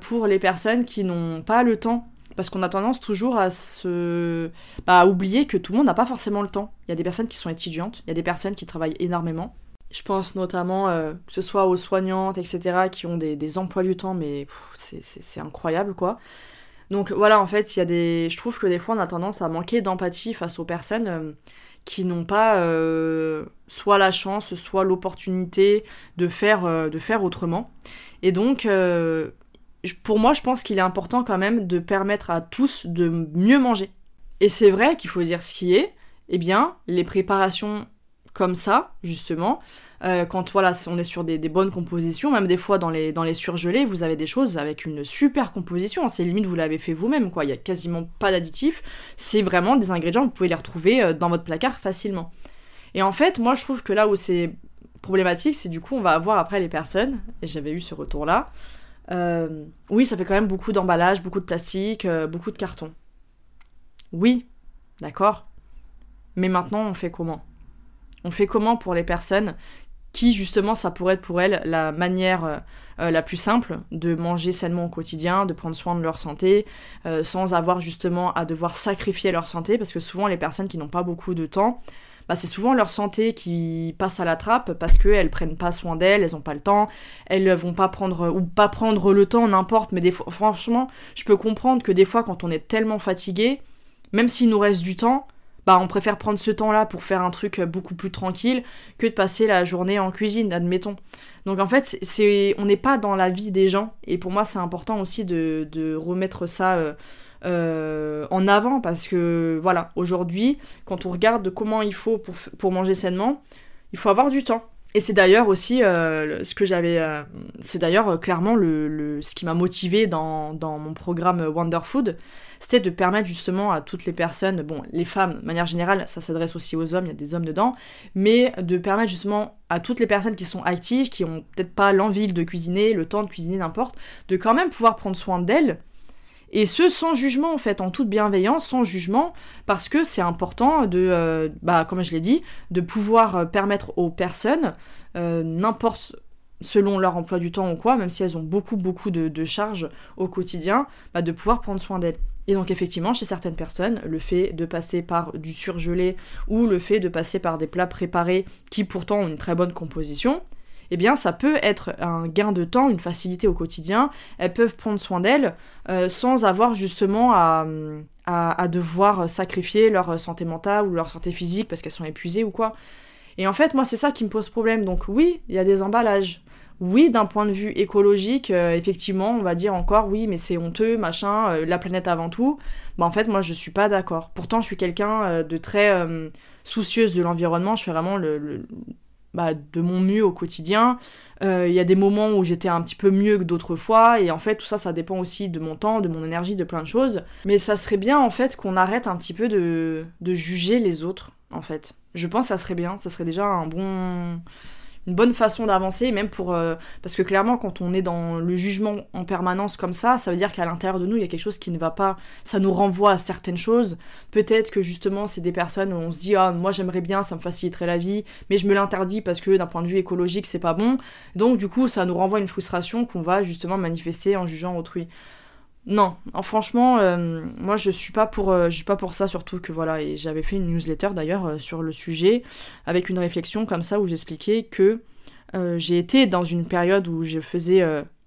pour les personnes qui n'ont pas le temps parce qu'on a tendance toujours à se bah, à oublier que tout le monde n'a pas forcément le temps. Il y a des personnes qui sont étudiantes, il y a des personnes qui travaillent énormément, je pense notamment euh, que ce soit aux soignantes, etc., qui ont des, emplois du temps, mais c'est incroyable, quoi. Donc voilà, en fait, il y a des... Je trouve que des fois, on a tendance à manquer d'empathie face aux personnes euh, qui n'ont pas euh, soit la chance, soit l'opportunité de faire, de faire autrement. Et donc, pour moi, je pense qu'il est important quand même de permettre à tous de mieux manger. Et c'est vrai qu'il faut dire ce qui est, eh bien, les préparations comme ça, justement. Euh, quand voilà, on est sur des, bonnes compositions, même des fois dans les, surgelés, vous avez des choses avec une super composition. C'est limite, vous l'avez fait vous-même. Il y a quasiment pas d'additifs. C'est vraiment des ingrédients, vous pouvez les retrouver euh, dans votre placard facilement. Et en fait, moi, je trouve que là où c'est problématique, c'est du coup, on va avoir après les personnes, et j'avais eu ce retour-là. Euh, oui, ça fait quand même beaucoup d'emballage, beaucoup de plastique, beaucoup de carton. Oui, d'accord. Mais maintenant, on fait comment? On fait comment pour les personnes qui, justement, ça pourrait être pour elles la manière euh, euh, la plus simple de manger sainement au quotidien, de prendre soin de leur santé, euh, sans avoir justement à devoir sacrifier leur santé, parce que souvent les personnes qui n'ont pas beaucoup de temps, bah, c'est souvent leur santé qui passe à la trappe parce qu'elles prennent pas soin d'elles, elles ont pas le temps, elles vont pas prendre, ou pas prendre le temps, n'importe, mais des fois, franchement, je peux comprendre que des fois, quand on est tellement fatigué, même s'il nous reste du temps, bah on préfère prendre ce temps-là pour faire un truc beaucoup plus tranquille que de passer la journée en cuisine, admettons. Donc en fait, c'est, on n'est pas dans la vie des gens, et pour moi c'est important aussi de, remettre ça euh, euh, en avant, parce que voilà, aujourd'hui, quand on regarde comment il faut pour, pour manger sainement, il faut avoir du temps. Et c'est d'ailleurs aussi euh, ce que j'avais. c'est d'ailleurs clairement le, ce qui m'a motivé dans, dans, mon programme Wonder Food c'était de permettre justement à toutes les personnes, bon, les femmes, de manière générale, ça s'adresse aussi aux hommes, il y a des hommes dedans, mais de permettre justement à toutes les personnes qui sont actives, qui ont peut-être pas l'envie de cuisiner, le temps de cuisiner, n'importe, de quand même pouvoir prendre soin d'elles. Et ce, sans jugement, en fait, en toute bienveillance, sans jugement, parce que c'est important de, euh, bah, comme je l'ai dit, de pouvoir euh, permettre aux personnes, euh, n'importe selon leur emploi du temps ou quoi, même si elles ont beaucoup beaucoup de, charges au quotidien, bah, de pouvoir prendre soin d'elles. Et donc effectivement, chez certaines personnes, le fait de passer par du surgelé ou le fait de passer par des plats préparés qui pourtant ont une très bonne composition, eh bien ça peut être un gain de temps, une facilité au quotidien. Elles peuvent prendre soin d'elles euh, sans avoir justement à, à, devoir sacrifier leur santé mentale ou leur santé physique parce qu'elles sont épuisées ou quoi. Et en fait, moi, c'est ça qui me pose problème. Donc oui, il y a des emballages. Oui, d'un point de vue écologique, euh, effectivement, on va dire encore oui, mais c'est honteux, machin, euh, la planète avant tout. Bah en fait, moi, je suis pas d'accord. Pourtant, je suis quelqu'un de très soucieuse de l'environnement. Je fais vraiment le bah, de mon mieux au quotidien. Euh, il y a des moments où j'étais un petit peu mieux que d'autres fois, et en fait tout ça ça dépend aussi de mon temps, de mon énergie, de plein de choses. Mais ça serait bien en fait qu'on arrête un petit peu de, de juger les autres, en fait. Je pense que ça serait bien, ça serait déjà un bon une bonne façon d'avancer, même pour... Euh, parce que clairement, quand on est dans le jugement en permanence comme ça, ça veut dire qu'à l'intérieur de nous, il y a quelque chose qui ne va pas. Ça nous renvoie à certaines choses. Peut-être que justement, c'est des personnes où on se dit, ah, moi j'aimerais bien, ça me faciliterait la vie, mais je me l'interdis parce que d'un point de vue écologique, c'est pas bon. Donc du coup, ça nous renvoie à une frustration qu'on va justement manifester en jugeant autrui. Non, franchement, euh, moi je suis pas pour, euh, suis pas pour ça surtout que voilà et j'avais fait une newsletter d'ailleurs euh, sur le sujet avec une réflexion comme ça où j'expliquais que j'ai été dans une période où je faisais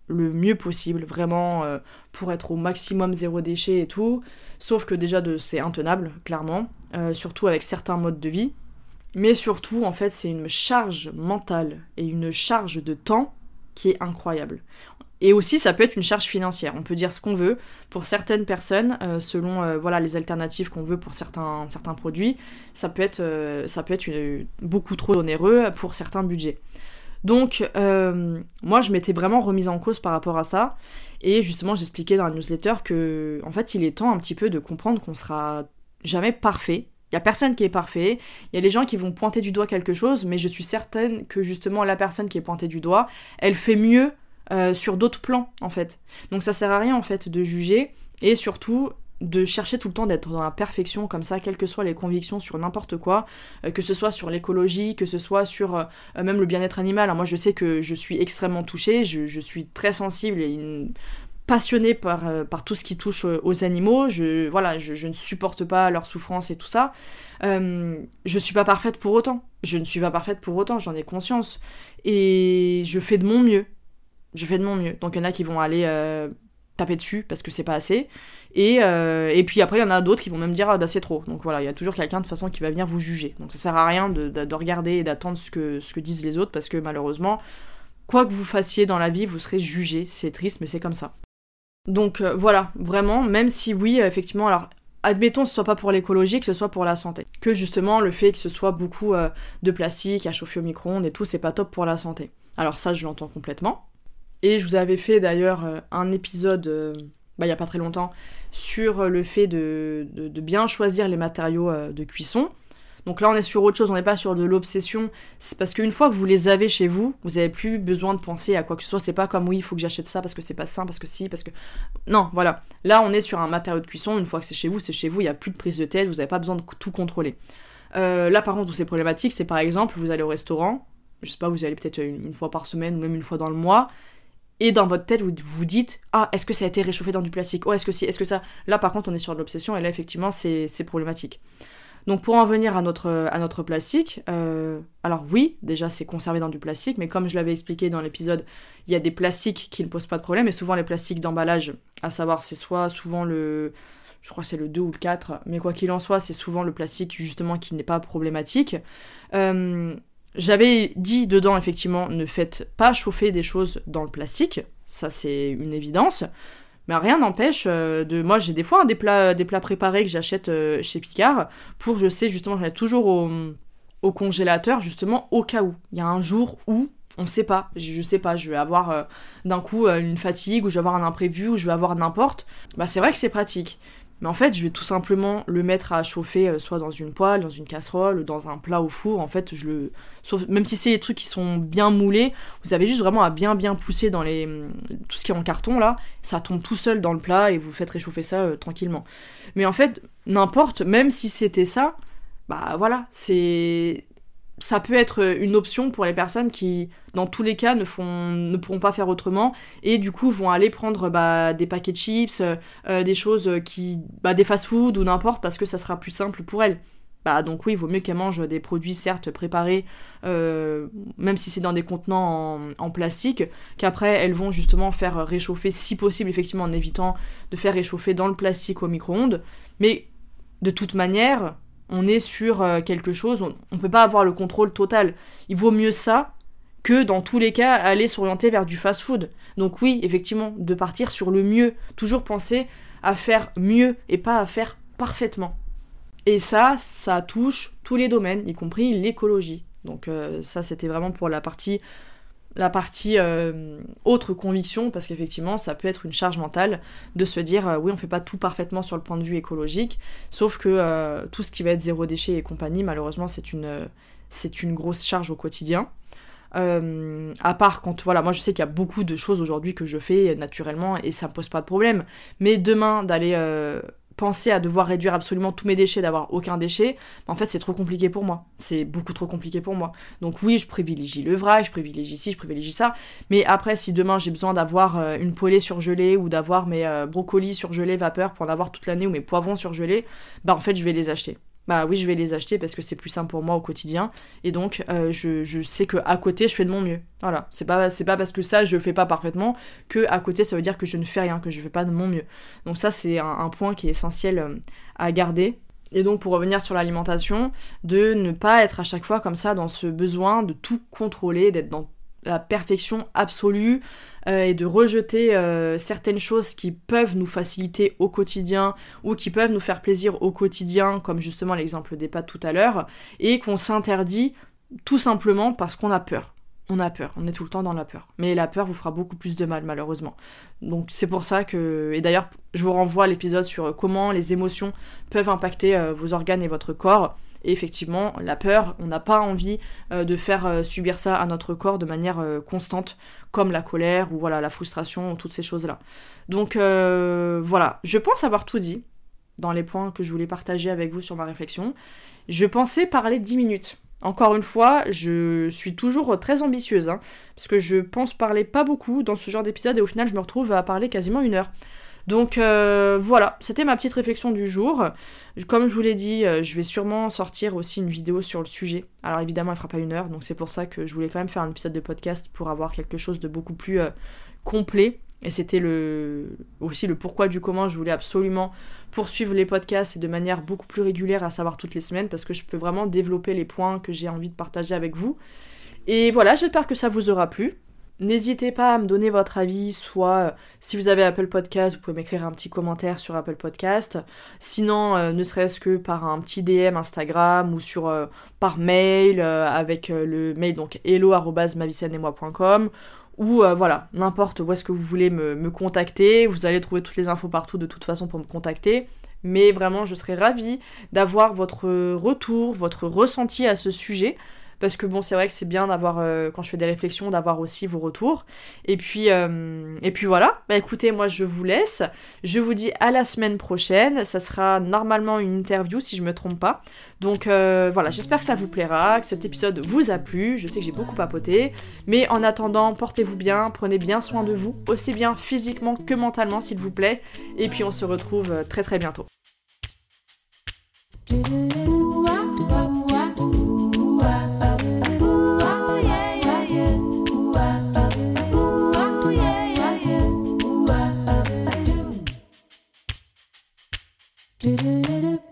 le mieux possible vraiment pour être au maximum zéro déchet et tout, sauf que déjà de c'est intenable clairement, surtout avec certains modes de vie, mais surtout en fait c'est une charge mentale et une charge de temps qui est incroyable. Et aussi, ça peut être une charge financière. On peut dire ce qu'on veut pour certaines personnes, euh, selon euh, voilà les alternatives qu'on veut pour certains, certains produits. Ça peut être, euh, ça peut être beaucoup trop onéreux pour certains budgets. Donc, moi, je m'étais vraiment remise en cause par rapport à ça. Et justement, j'expliquais dans la newsletter que, en fait, il est temps un petit peu de comprendre qu'on sera jamais parfait. Il y a personne qui est parfait. Il y a des gens qui vont pointer du doigt quelque chose, mais je suis certaine que justement la personne qui est pointée du doigt, elle fait mieux euh, sur d'autres plans en fait. Donc ça sert à rien en fait de juger et surtout de chercher tout le temps d'être dans la perfection comme ça, quelles que soient les convictions sur n'importe quoi, euh, que ce soit sur l'écologie, que ce soit sur euh, même le bien-être animal. moi je sais que je suis extrêmement touchée, je, suis très sensible et passionnée par, par tout ce qui touche aux animaux. Je, voilà, je, ne supporte pas leur souffrance et tout ça. je suis pas parfaite pour autant. Je ne suis pas parfaite pour autant, j'en ai conscience. Et je fais de mon mieux je fais de mon mieux. Donc il y en a qui vont aller euh, taper dessus parce que c'est pas assez. Et, euh, et puis après, il y en a d'autres qui vont même dire ah bah c'est trop. Donc voilà, il y a toujours quelqu'un de toute façon qui va venir vous juger. Donc ça sert à rien de, de, regarder et d'attendre ce que, ce que disent les autres parce que malheureusement, quoi que vous fassiez dans la vie, vous serez jugé. C'est triste, mais c'est comme ça. Donc euh, voilà, vraiment, même si oui, effectivement, alors admettons que ce soit pas pour l'écologie, que ce soit pour la santé. Que justement, le fait que ce soit beaucoup de plastique à chauffer au micro-ondes et tout, c'est pas top pour la santé. Alors ça, je l'entends complètement. Et je vous avais fait d'ailleurs euh, un épisode, euh, bah, il n'y a pas très longtemps, sur euh, le fait de, bien choisir les matériaux de cuisson. Donc là, on est sur autre chose, on n'est pas sur de l'obsession. C'est parce qu'une fois que vous les avez chez vous, vous n'avez plus besoin de penser à quoi que ce soit. C'est pas comme oui, il faut que j'achète ça parce que c'est pas sain, parce que si, parce que. Non, voilà. Là, on est sur un matériau de cuisson. Une fois que c'est chez vous, c'est chez vous. Il n'y a plus de prise de tête. Vous n'avez pas besoin de tout contrôler. là, par contre, où c'est problématique, c'est par exemple, vous allez au restaurant. Je sais pas, vous allez peut-être une fois par semaine ou même une fois dans le mois et dans votre tête vous vous dites ah est-ce que ça a été réchauffé dans du plastique? Oh est-ce que si est-ce que ça? Là par contre on est sur de l'obsession et là effectivement c'est problématique. Donc pour en venir à notre à notre plastique euh, alors oui déjà c'est conservé dans du plastique mais comme je l'avais expliqué dans l'épisode il y a des plastiques qui ne posent pas de problème et souvent les plastiques d'emballage à savoir c'est soit souvent le je crois c'est le 2 ou le 4, mais quoi qu'il en soit, c'est souvent le plastique justement qui n'est pas problématique. Euh, j'avais dit dedans, effectivement, ne faites pas chauffer des choses dans le plastique. Ça, c'est une évidence. Mais rien n'empêche euh, de. Moi, j'ai des fois des, plats, des plats préparés que j'achète euh, chez Picard pour, je sais, justement, j'en ai toujours au, au, congélateur, justement, au cas où. Il y a un jour où on sait pas. Je, sais pas, je vais avoir euh, d'un coup une fatigue, ou je vais avoir un imprévu, ou je vais avoir n'importe. Bah, c'est vrai que c'est pratique. Mais en fait, je vais tout simplement le mettre à chauffer euh, soit dans une poêle, dans une casserole, dans un plat au four. En fait, je le. Sauf, même si c'est des trucs qui sont bien moulés, vous avez juste vraiment à bien bien pousser dans les. Tout ce qui est en carton là, ça tombe tout seul dans le plat et vous faites réchauffer ça euh, tranquillement. Mais en fait, n'importe, même si c'était ça, bah voilà, c'est ça peut être une option pour les personnes qui, dans tous les cas, ne, pourront pas faire autrement et du coup vont aller prendre bah, des paquets de chips, euh, des choses qui. Bah, des fast-food ou n'importe parce que ça sera plus simple pour elles. Bah, donc oui, il vaut mieux qu'elles mangent des produits certes préparés, euh, même si c'est dans des contenants en, plastique, qu'après elles vont justement faire réchauffer si possible, effectivement en évitant de faire réchauffer dans le plastique au micro-ondes. Mais de toute manière, on est sur euh, quelque chose, on ne peut pas avoir le contrôle total. Il vaut mieux ça que dans tous les cas aller s'orienter vers du fast-food. Donc oui, effectivement, de partir sur le mieux, toujours penser à faire mieux et pas à faire parfaitement. Et ça, ça touche tous les domaines, y compris l'écologie. Donc euh, ça, c'était vraiment pour la partie, la partie euh, autre conviction, parce qu'effectivement, ça peut être une charge mentale de se dire, euh, oui, on fait pas tout parfaitement sur le point de vue écologique, sauf que tout ce qui va être zéro déchet et compagnie, malheureusement, c'est une, c'est une grosse charge au quotidien. à part quand, voilà, moi je sais qu'il y a beaucoup de choses aujourd'hui que je fais naturellement et ça me pose pas de problème. Mais demain, d'aller penser à devoir réduire absolument tous mes déchets, d'avoir aucun déchet, en fait c'est trop compliqué pour moi. C'est beaucoup trop compliqué pour moi. Donc oui, je privilégie le vrac, je privilégie ci, je privilégie ça. Mais après, si demain j'ai besoin d'avoir euh, une poêlée surgelée ou d'avoir mes euh, brocolis surgelés vapeur pour en avoir toute l'année ou mes poivrons surgelés, bah en fait je vais les acheter bah oui, je vais les acheter parce que c'est plus simple pour moi au quotidien. Et donc, euh, je, sais que à côté, je fais de mon mieux. Voilà, c'est pas, c'est pas parce que ça, je fais pas parfaitement que à côté, ça veut dire que je ne fais rien, que je fais pas de mon mieux. Donc ça, c'est un, point qui est essentiel euh, à garder. Et donc pour revenir sur l'alimentation, de ne pas être à chaque fois comme ça dans ce besoin de tout contrôler, d'être dans la perfection absolue euh, et de rejeter euh, certaines choses qui peuvent nous faciliter au quotidien ou qui peuvent nous faire plaisir au quotidien, comme justement l'exemple des pâtes tout à l'heure, et qu'on s'interdit tout simplement parce qu'on a peur. On a peur, on est tout le temps dans la peur. Mais la peur vous fera beaucoup plus de mal malheureusement. Donc c'est pour ça que... Et d'ailleurs, je vous renvoie à l'épisode sur comment les émotions peuvent impacter euh, vos organes et votre corps. Et effectivement, la peur, on n'a pas envie euh, de faire euh, subir ça à notre corps de manière euh, constante, comme la colère ou voilà la frustration, toutes ces choses-là. Donc voilà, je pense avoir tout dit dans les points que je voulais partager avec vous sur ma réflexion. Je pensais parler 10 minutes. Encore une fois, je suis toujours très ambitieuse, hein, parce que je pense parler pas beaucoup dans ce genre d'épisode et au final je me retrouve à parler quasiment une heure. Donc euh, voilà, c'était ma petite réflexion du jour. Comme je vous l'ai dit, euh, je vais sûrement sortir aussi une vidéo sur le sujet. Alors évidemment, elle fera pas une heure, donc c'est pour ça que je voulais quand même faire un épisode de podcast pour avoir quelque chose de beaucoup plus euh, complet. Et c'était aussi le pourquoi du comment je voulais absolument poursuivre les podcasts et de manière beaucoup plus régulière, à savoir toutes les semaines, parce que je peux vraiment développer les points que j'ai envie de partager avec vous. Et voilà, j'espère que ça vous aura plu. N'hésitez pas à me donner votre avis, soit euh, si vous avez Apple Podcast, vous pouvez m'écrire un petit commentaire sur Apple Podcast. Sinon, euh, ne serait-ce que par un petit DM Instagram ou sur euh, par mail avec le mail donc hello@mavicienne-et-moi.com ou voilà, n'importe où est-ce que vous voulez me, me, contacter. Vous allez trouver toutes les infos partout de toute façon pour me contacter. Mais vraiment, je serais ravie d'avoir votre retour, votre ressenti à ce sujet parce que bon, c'est vrai que c'est bien d'avoir, euh, quand je fais des réflexions, d'avoir aussi vos retours. Et puis, euh, et puis voilà, bah écoutez, moi je vous laisse. Je vous dis à la semaine prochaine. Ça sera normalement une interview si je me trompe pas. Donc euh, voilà, j'espère que ça vous plaira, que cet épisode vous a plu. Je sais que j'ai beaucoup papoté. Mais en attendant, portez-vous bien, prenez bien soin de vous, aussi bien physiquement que mentalement, s'il vous plaît. Et puis on se retrouve très très bientôt. Do do do do.